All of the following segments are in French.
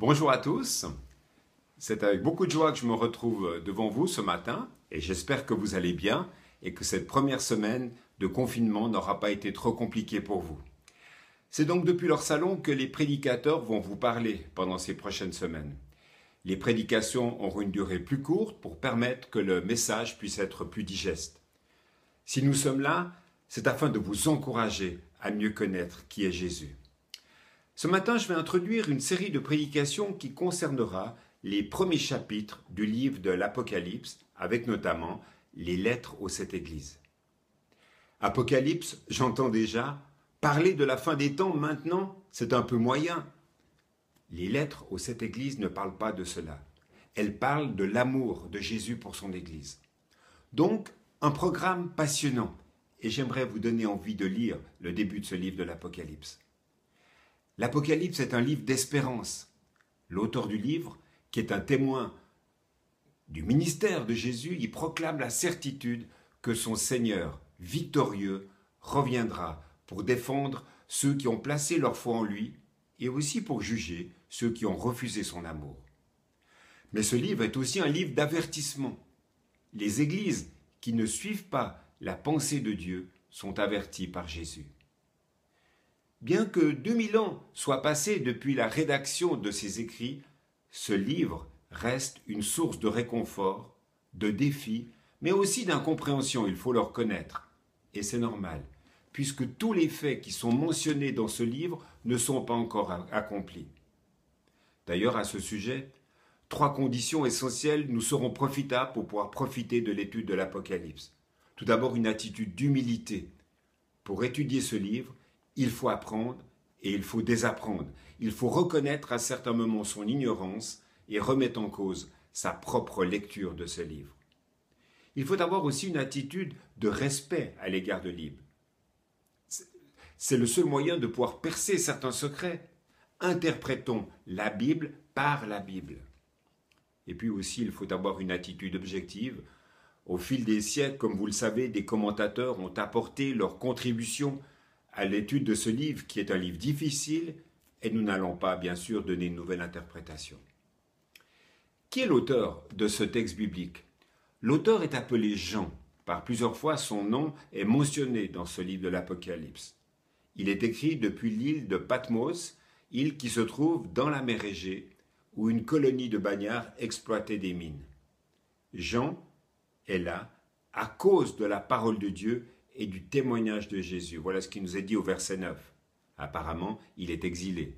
Bonjour à tous. C'est avec beaucoup de joie que je me retrouve devant vous ce matin et j'espère que vous allez bien et que cette première semaine de confinement n'aura pas été trop compliquée pour vous. C'est donc depuis leur salon que les prédicateurs vont vous parler pendant ces prochaines semaines. Les prédications auront une durée plus courte pour permettre que le message puisse être plus digeste. Si nous sommes là, c'est afin de vous encourager à mieux connaître qui est Jésus. Ce matin, je vais introduire une série de prédications qui concernera les premiers chapitres du livre de l'Apocalypse, avec notamment les lettres aux sept églises. Apocalypse, j'entends déjà, parler de la fin des temps maintenant, c'est un peu moyen. Les lettres aux sept églises ne parlent pas de cela. Elles parlent de l'amour de Jésus pour son Église. Donc, un programme passionnant, et j'aimerais vous donner envie de lire le début de ce livre de l'Apocalypse. L'Apocalypse est un livre d'espérance. L'auteur du livre, qui est un témoin du ministère de Jésus, y proclame la certitude que son Seigneur, victorieux, reviendra pour défendre ceux qui ont placé leur foi en lui et aussi pour juger ceux qui ont refusé son amour. Mais ce livre est aussi un livre d'avertissement. Les églises qui ne suivent pas la pensée de Dieu sont avertis par Jésus. Bien que 2000 ans soient passés depuis la rédaction de ces écrits, ce livre reste une source de réconfort, de défi, mais aussi d'incompréhension, il faut le reconnaître. Et c'est normal, puisque tous les faits qui sont mentionnés dans ce livre ne sont pas encore accomplis. D'ailleurs, à ce sujet, trois conditions essentielles nous seront profitables pour pouvoir profiter de l'étude de l'Apocalypse. Tout d'abord, une attitude d'humilité. Pour étudier ce livre, il faut apprendre et il faut désapprendre. Il faut reconnaître à certains moments son ignorance et remettre en cause sa propre lecture de ce livre. Il faut avoir aussi une attitude de respect à l'égard de Libre. C'est le seul moyen de pouvoir percer certains secrets. Interprétons la Bible par la Bible. Et puis aussi, il faut avoir une attitude objective au fil des siècles, comme vous le savez, des commentateurs ont apporté leur contribution l'étude de ce livre, qui est un livre difficile, et nous n'allons pas, bien sûr, donner une nouvelle interprétation. Qui est l'auteur de ce texte biblique? L'auteur est appelé Jean. Par plusieurs fois, son nom est mentionné dans ce livre de l'Apocalypse. Il est écrit depuis l'île de Patmos, île qui se trouve dans la mer Égée, où une colonie de bagnards exploitait des mines. Jean est là à cause de la parole de Dieu et du témoignage de Jésus. Voilà ce qui nous est dit au verset 9. Apparemment, il est exilé.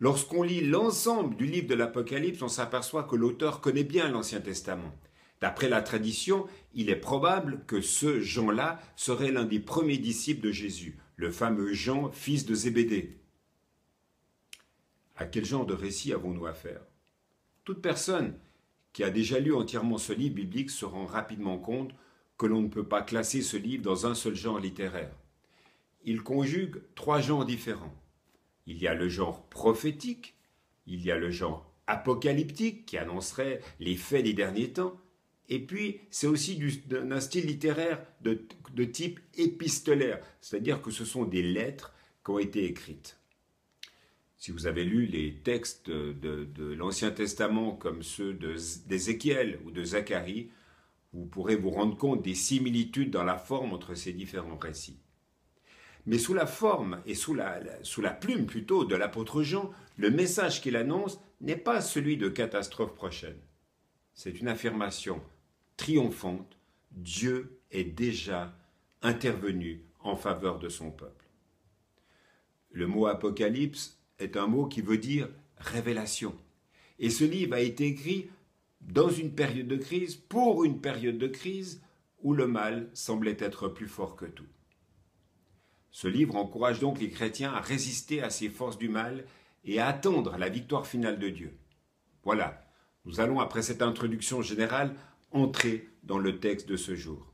Lorsqu'on lit l'ensemble du livre de l'Apocalypse, on s'aperçoit que l'auteur connaît bien l'Ancien Testament. D'après la tradition, il est probable que ce Jean-là serait l'un des premiers disciples de Jésus, le fameux Jean, fils de Zébédée. À quel genre de récit avons-nous affaire? Toute personne qui a déjà lu entièrement ce livre biblique se rend rapidement compte que l'on ne peut pas classer ce livre dans un seul genre littéraire. Il conjugue trois genres différents. Il y a le genre prophétique, il y a le genre apocalyptique qui annoncerait les faits des derniers temps, et puis c'est aussi d'un style littéraire de, de type épistolaire, c'est-à-dire que ce sont des lettres qui ont été écrites. Si vous avez lu les textes de, l'Ancien Testament comme ceux d'Ézéchiel ou de Zacharie, vous pourrez vous rendre compte des similitudes dans la forme entre ces différents récits. Mais sous la forme et sous la, plume plutôt de l'apôtre Jean, le message qu'il annonce n'est pas celui de catastrophe prochaine. C'est une affirmation triomphante. Dieu est déjà intervenu en faveur de son peuple. Le mot apocalypse est un mot qui veut dire révélation. Et ce livre a été écrit dans une période de crise, pour une période de crise où le mal semblait être plus fort que tout. Ce livre encourage donc les chrétiens à résister à ces forces du mal et à attendre la victoire finale de Dieu. Voilà, nous allons, après cette introduction générale, entrer dans le texte de ce jour.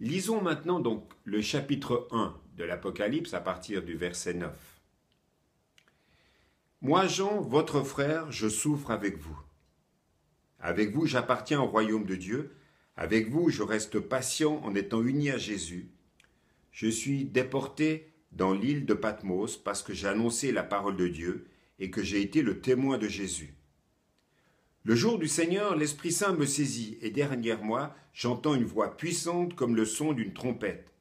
Lisons maintenant donc le chapitre 1 de l'Apocalypse à partir du verset 9. Moi, Jean, votre frère, je souffre avec vous. Avec vous, j'appartiens au royaume de Dieu. Avec vous, je reste patient en étant uni à Jésus. Je suis déporté dans l'île de Patmos parce que j'ai annoncé la parole de Dieu et que j'ai été le témoin de Jésus. Le jour du Seigneur, l'Esprit Saint me saisit, et derrière moi, j'entends une voix puissante comme le son d'une trompette.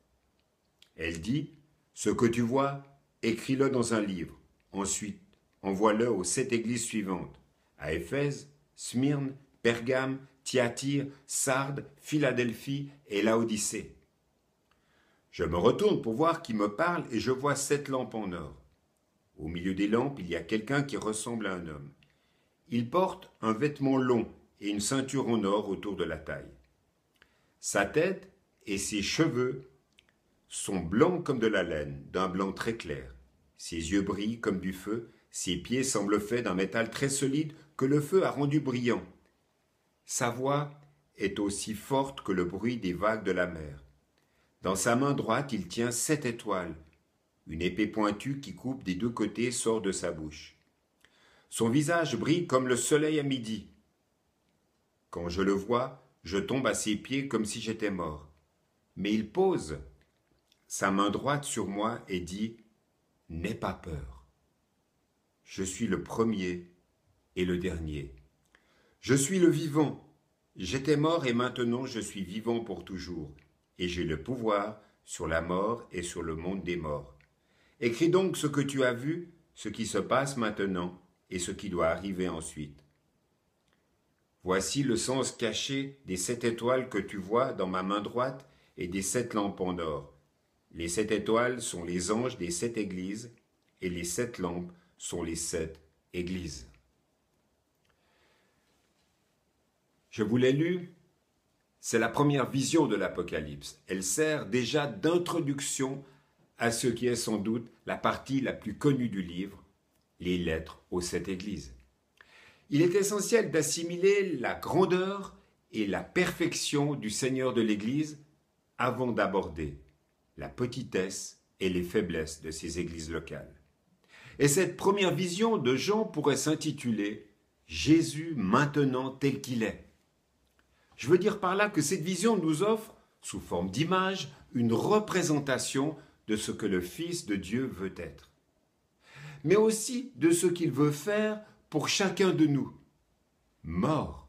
Elle dit Ce que tu vois, écris-le dans un livre. Ensuite, envoie-le aux sept églises suivantes à Éphèse, Smyrne, Pergame, Thyatire, Sardes, Philadelphie et Laodicée. Je me retourne pour voir qui me parle et je vois sept lampes en or. Au milieu des lampes, il y a quelqu'un qui ressemble à un homme. Il porte un vêtement long et une ceinture en or autour de la taille. Sa tête et ses cheveux sont blancs comme de la laine, d'un blanc très clair. Ses yeux brillent comme du feu, ses pieds semblent faits d'un métal très solide que le feu a rendu brillant. Sa voix est aussi forte que le bruit des vagues de la mer. Dans sa main droite, il tient sept étoiles. Une épée pointue qui coupe des deux côtés sort de sa bouche. Son visage brille comme le soleil à midi. Quand je le vois, je tombe à ses pieds comme si j'étais mort. Mais il pose sa main droite sur moi et dit N'aie pas peur. Je suis le premier et le dernier. Je suis le vivant. J'étais mort et maintenant je suis vivant pour toujours, et j'ai le pouvoir sur la mort et sur le monde des morts. Écris donc ce que tu as vu, ce qui se passe maintenant et ce qui doit arriver ensuite. Voici le sens caché des sept étoiles que tu vois dans ma main droite et des sept lampes en or. Les sept étoiles sont les anges des sept églises, et les sept lampes sont les sept églises. Je vous l'ai lu, c'est la première vision de l'Apocalypse. Elle sert déjà d'introduction à ce qui est sans doute la partie la plus connue du livre, les lettres aux sept églises. Il est essentiel d'assimiler la grandeur et la perfection du Seigneur de l'Église avant d'aborder la petitesse et les faiblesses de ces églises locales. Et cette première vision de Jean pourrait s'intituler Jésus maintenant tel qu'il est. Je veux dire par là que cette vision nous offre, sous forme d'image, une représentation de ce que le Fils de Dieu veut être, mais aussi de ce qu'il veut faire pour chacun de nous. Mort,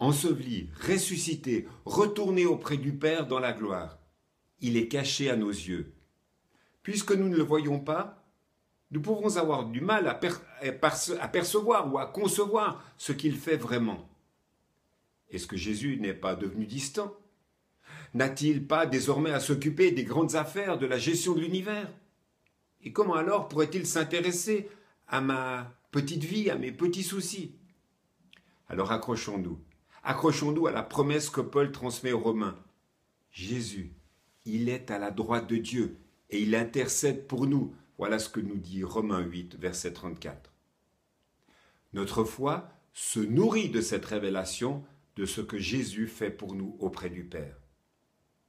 enseveli, ressuscité, retourné auprès du Père dans la gloire, il est caché à nos yeux. Puisque nous ne le voyons pas, nous pouvons avoir du mal à, percevoir ou à concevoir ce qu'il fait vraiment. Est-ce que Jésus n'est pas devenu distant? N'a-t-il pas désormais à s'occuper des grandes affaires de la gestion de l'univers? Et comment alors pourrait-il s'intéresser à ma petite vie, à mes petits soucis? Alors accrochons-nous. Accrochons-nous à la promesse que Paul transmet aux Romains. Jésus, il est à la droite de Dieu et il intercède pour nous. Voilà ce que nous dit Romains 8, verset 34. Notre foi se nourrit de cette révélation de ce que Jésus fait pour nous auprès du Père.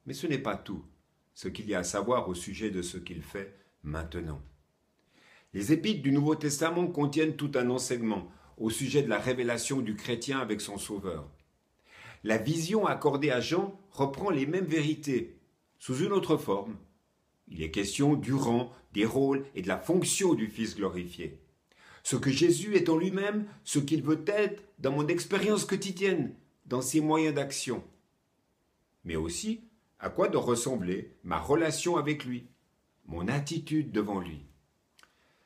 Mais ce n'est pas tout ce qu'il y a à savoir au sujet de ce qu'il fait maintenant. Les épîtres du Nouveau Testament contiennent tout un enseignement au sujet de la révélation du chrétien avec son Sauveur. La vision accordée à Jean reprend les mêmes vérités, sous une autre forme. Il est question du rang, des rôles et de la fonction du Fils glorifié. Ce que Jésus est en lui-même, ce qu'il veut être dans mon expérience quotidienne, dans ses moyens d'action. Mais aussi à quoi doit ressembler ma relation avec lui, mon attitude devant lui.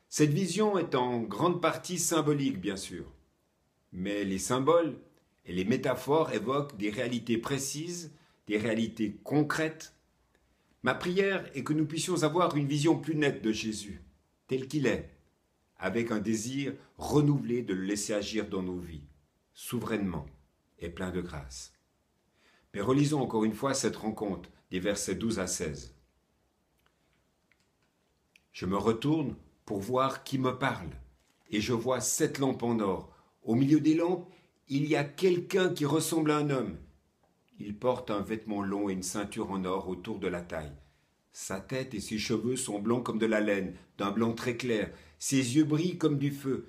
Cette vision est en grande partie symbolique, bien sûr, mais les symboles et les métaphores évoquent des réalités précises, des réalités concrètes. Ma prière est que nous puissions avoir une vision plus nette de Jésus, tel qu'il est, avec un désir renouvelé de le laisser agir dans nos vies, souverainement plein de grâce. Mais relisons encore une fois cette rencontre des versets 12 à 16. Je me retourne pour voir qui me parle, et je vois sept lampes en or. Au milieu des lampes, il y a quelqu'un qui ressemble à un homme. Il porte un vêtement long et une ceinture en or autour de la taille. Sa tête et ses cheveux sont blancs comme de la laine, d'un blanc très clair. Ses yeux brillent comme du feu.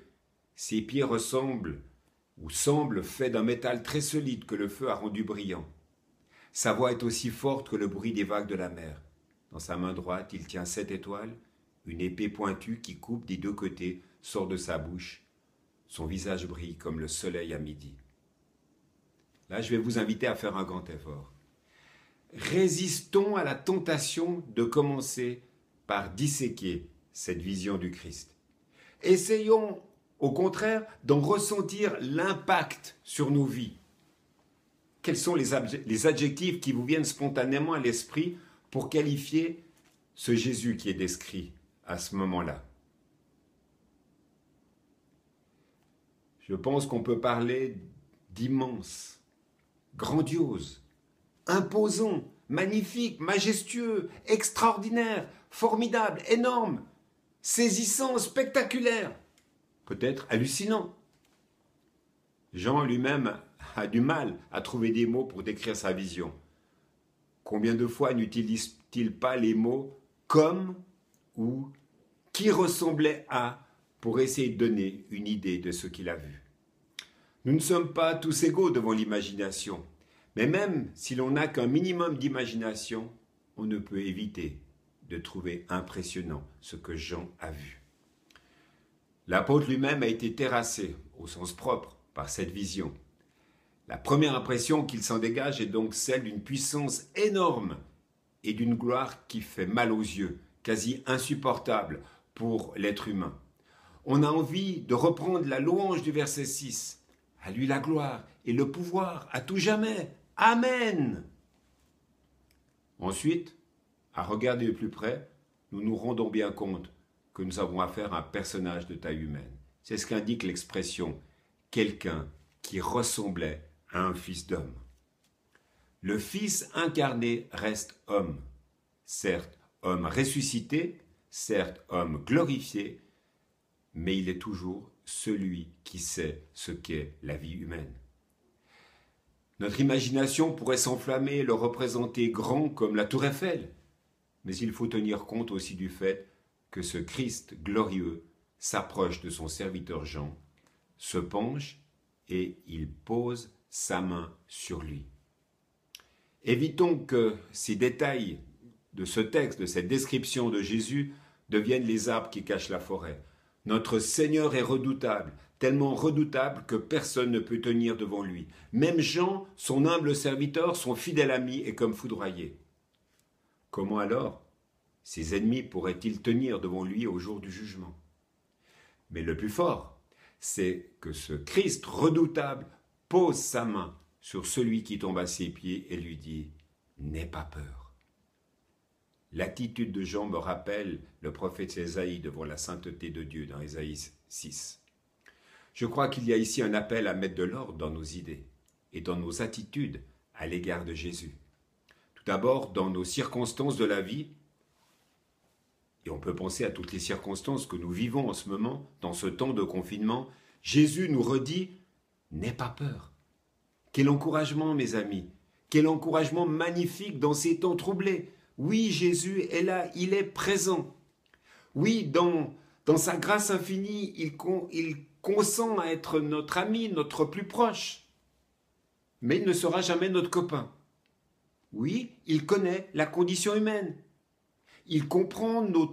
Ses pieds ressemblent ou semblent faits d'un métal très solide que le feu a rendu brillant. Sa voix est aussi forte que le bruit des vagues de la mer. Dans sa main droite, il tient sept étoiles, une épée pointue qui coupe des deux côtés sort de sa bouche, son visage brille comme le soleil à midi. Là, je vais vous inviter à faire un grand effort. Résistons à la tentation de commencer par disséquer cette vision du Christ. Essayons, au contraire, d'en ressentir l'impact sur nos vies. Quels sont les, adjectifs qui vous viennent spontanément à l'esprit pour qualifier ce Jésus qui est décrit à ce moment-là? Je pense qu'on peut parler d'immense, grandiose, imposant, magnifique, majestueux, extraordinaire, formidable, énorme, saisissant, spectaculaire, peut-être hallucinant. Jean lui-même a du mal à trouver des mots pour décrire sa vision. Combien de fois n'utilise-t-il pas les mots comme ou qui ressemblait à pour essayer de donner une idée de ce qu'il a vu? Nous ne sommes pas tous égaux devant l'imagination, mais même si l'on n'a qu'un minimum d'imagination, on ne peut éviter de trouver impressionnant ce que Jean a vu. L'apôtre lui-même a été terrassé, au sens propre, par cette vision. La première impression qu'il s'en dégage est donc celle d'une puissance énorme et d'une gloire qui fait mal aux yeux, quasi insupportable pour l'être humain. On a envie de reprendre la louange du verset 6. À lui la gloire et le pouvoir à tout jamais. Amen. Ensuite, à regarder de plus près, nous nous rendons bien compte que nous avons affaire à un personnage de taille humaine. C'est ce qu'indique l'expression quelqu'un qui ressemblait à un fils d'homme. Le Fils incarné reste homme, certes homme ressuscité, certes homme glorifié, mais il est toujours celui qui sait ce qu'est la vie humaine. Notre imagination pourrait s'enflammer et le représenter grand comme la tour Eiffel, mais il faut tenir compte aussi du fait que ce Christ glorieux s'approche de son serviteur Jean, se penche et il pose sa main sur lui. Évitons que ces détails de ce texte, de cette description de Jésus, deviennent les arbres qui cachent la forêt. Notre Seigneur est redoutable, tellement redoutable que personne ne peut tenir devant lui. Même Jean, son humble serviteur, son fidèle ami, est comme foudroyé. Comment alors ses ennemis pourraient-ils tenir devant lui au jour du jugement? Mais le plus fort, c'est que ce Christ redoutable pose sa main sur celui qui tombe à ses pieds et lui dit N'aie pas peur. L'attitude de Jean me rappelle le prophète Ésaïe devant la sainteté de Dieu dans Ésaïe 6. Je crois qu'il y a ici un appel à mettre de l'ordre dans nos idées et dans nos attitudes à l'égard de Jésus. Tout d'abord, dans nos circonstances de la vie, et on peut penser à toutes les circonstances que nous vivons en ce moment, dans ce temps de confinement, Jésus nous redit N'aie pas peur. Quel encouragement, mes amis. Quel encouragement magnifique dans ces temps troublés. Oui, Jésus est là, il est présent. Oui, dans, sa grâce infinie, il consent à être notre ami, notre plus proche. Mais il ne sera jamais notre copain. Oui, il connaît la condition humaine. Il comprend nos,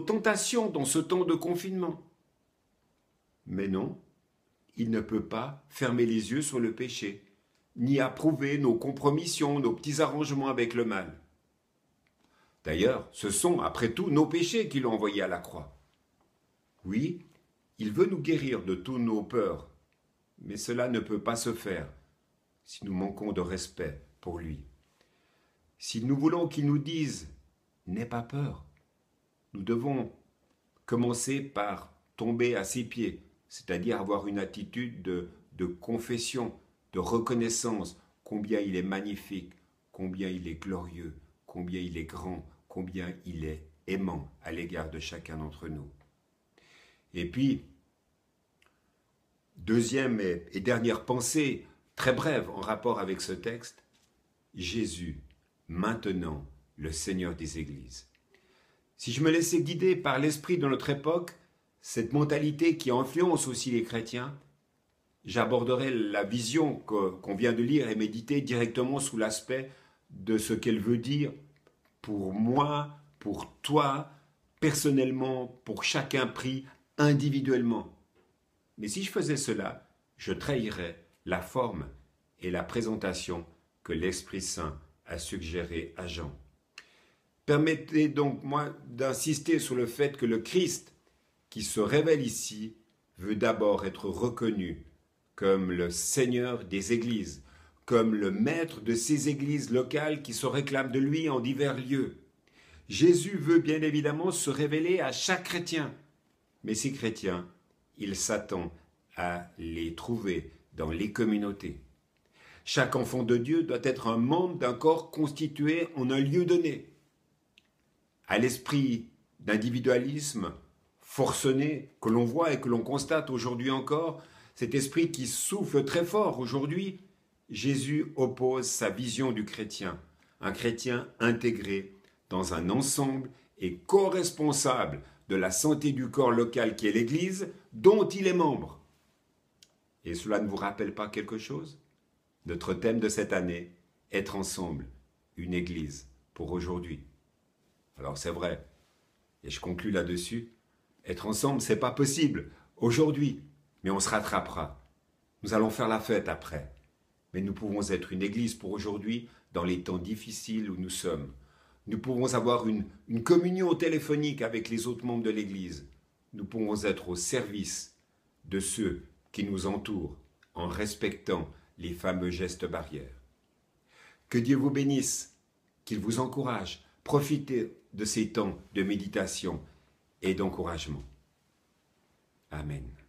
tentations dans ce temps de confinement. Mais non, il ne peut pas fermer les yeux sur le péché, ni approuver nos compromissions, nos petits arrangements avec le mal. D'ailleurs, ce sont, après tout, nos péchés qui l'ont envoyé à la croix. Oui, il veut nous guérir de tous nos peurs, mais cela ne peut pas se faire si nous manquons de respect pour lui. Si nous voulons qu'il nous dise N'aie pas peur, nous devons commencer par tomber à ses pieds, c'est-à-dire avoir une attitude de, confession, de reconnaissance, combien il est magnifique, combien il est glorieux, combien il est grand, combien il est aimant à l'égard de chacun d'entre nous. Et puis, deuxième et, dernière pensée, très brève en rapport avec ce texte, Jésus maintenant le Seigneur des Églises. Si je me laissais guider par l'esprit de notre époque, cette mentalité qui influence aussi les chrétiens, j'aborderai la vision qu'on vient de lire et méditer directement sous l'aspect de ce qu'elle veut dire pour moi, pour toi, personnellement, pour chacun pris individuellement. Mais si je faisais cela, je trahirais la forme et la présentation que l'Esprit Saint a suggéré à Jean. Permettez donc moi d'insister sur le fait que le Christ qui se révèle ici veut d'abord être reconnu comme le Seigneur des Églises, comme le maître de ces églises locales qui se réclament de lui en divers lieux. Jésus veut bien évidemment se révéler à chaque chrétien, mais ces chrétiens, il s'attend à les trouver dans les communautés. Chaque enfant de Dieu doit être un membre d'un corps constitué en un lieu donné. À l'esprit d'individualisme forcené que l'on voit et que l'on constate aujourd'hui encore, cet esprit qui souffle très fort aujourd'hui, Jésus oppose sa vision du chrétien, un chrétien intégré dans un ensemble et co-responsable de la santé du corps local qui est l'Église, dont il est membre. Et cela ne vous rappelle pas quelque chose? Notre thème de cette année, être ensemble, une Église pour aujourd'hui. Alors c'est vrai, et je conclus là-dessus, être ensemble, c'est pas possible aujourd'hui, mais on se rattrapera. Nous allons faire la fête après. Mais nous pouvons être une église pour aujourd'hui dans les temps difficiles où nous sommes. Nous pouvons avoir une, une communion téléphonique avec les autres membres de l'église. Nous pouvons être au service de ceux qui nous entourent en respectant les fameux gestes barrières. Que Dieu vous bénisse, qu'il vous encourage. Profitez de ces temps de méditation et d'encouragement. Amen.